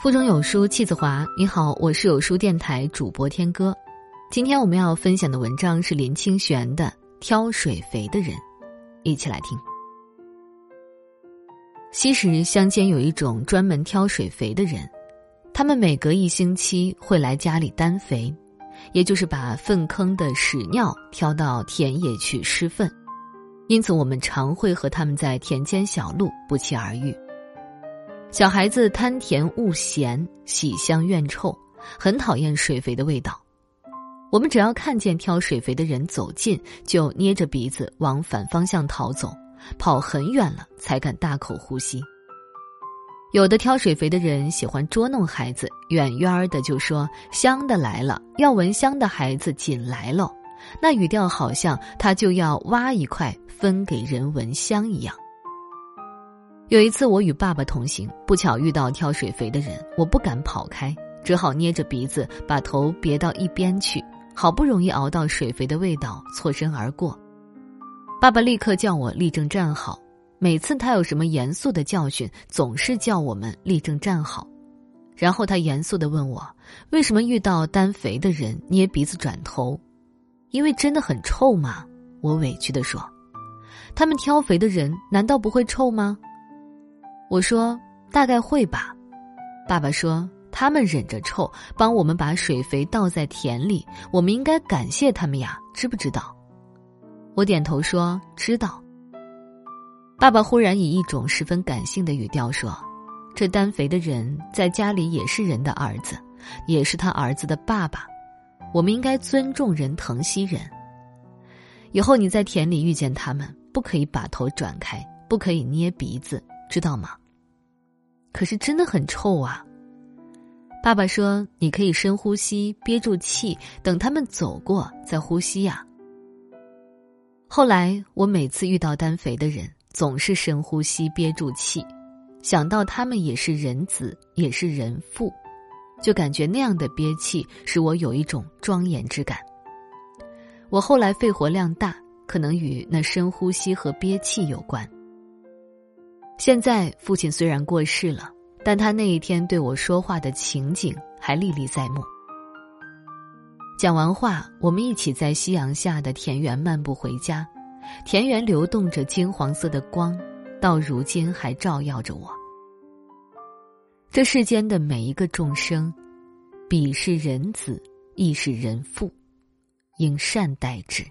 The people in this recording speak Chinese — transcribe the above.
腹中有书气自华。你好，我是有书电台主播天歌。今天我们要分享的文章是林清玄的《挑水肥的人》，一起来听。西石乡间有一种专门挑水肥的人，他们每隔一星期会来家里担肥，也就是把粪坑的屎尿挑到田野去施粪，因此我们常会和他们在田间小路不期而遇。小孩子贪甜恶咸，喜香怨臭，很讨厌水肥的味道。我们只要看见挑水肥的人走近，就捏着鼻子往反方向逃走，跑很远了才敢大口呼吸。有的挑水肥的人喜欢捉弄孩子，远远的就说：“香的来了，要闻香的孩子紧来喽。”那语调好像他就要挖一块分给人闻香一样。有一次，我与爸爸同行，不巧遇到挑水肥的人，我不敢跑开，只好捏着鼻子把头别到一边去，好不容易熬到水肥的味道，错身而过。爸爸立刻叫我立正站好。每次他有什么严肃的教训，总是叫我们立正站好。然后他严肃的问我，为什么遇到担肥的人捏鼻子转头？因为真的很臭吗？我委屈的说。他们挑肥的人难道不会臭吗？我说：“大概会吧。”爸爸说：“他们忍着臭，帮我们把水肥倒在田里，我们应该感谢他们呀，知不知道？”我点头说：“知道。”爸爸忽然以一种十分感性的语调说：“这担肥的人在家里也是人的儿子，也是他儿子的爸爸，我们应该尊重人、疼惜人。以后你在田里遇见他们，不可以把头转开，不可以捏鼻子。”知道吗？可是真的很臭啊！爸爸说：“你可以深呼吸，憋住气，等他们走过再呼吸呀。”后来我每次遇到单肥的人，总是深呼吸，憋住气，想到他们也是人子，也是人父，就感觉那样的憋气使我有一种庄严之感。我后来肺活量大，可能与那深呼吸和憋气有关。现在父亲虽然过世了，但他那一天对我说话的情景还历历在目。讲完话，我们一起在夕阳下的田园漫步回家，田园流动着金黄色的光，到如今还照耀着我。这世间的每一个众生，彼是人子，亦是人父，应善待之。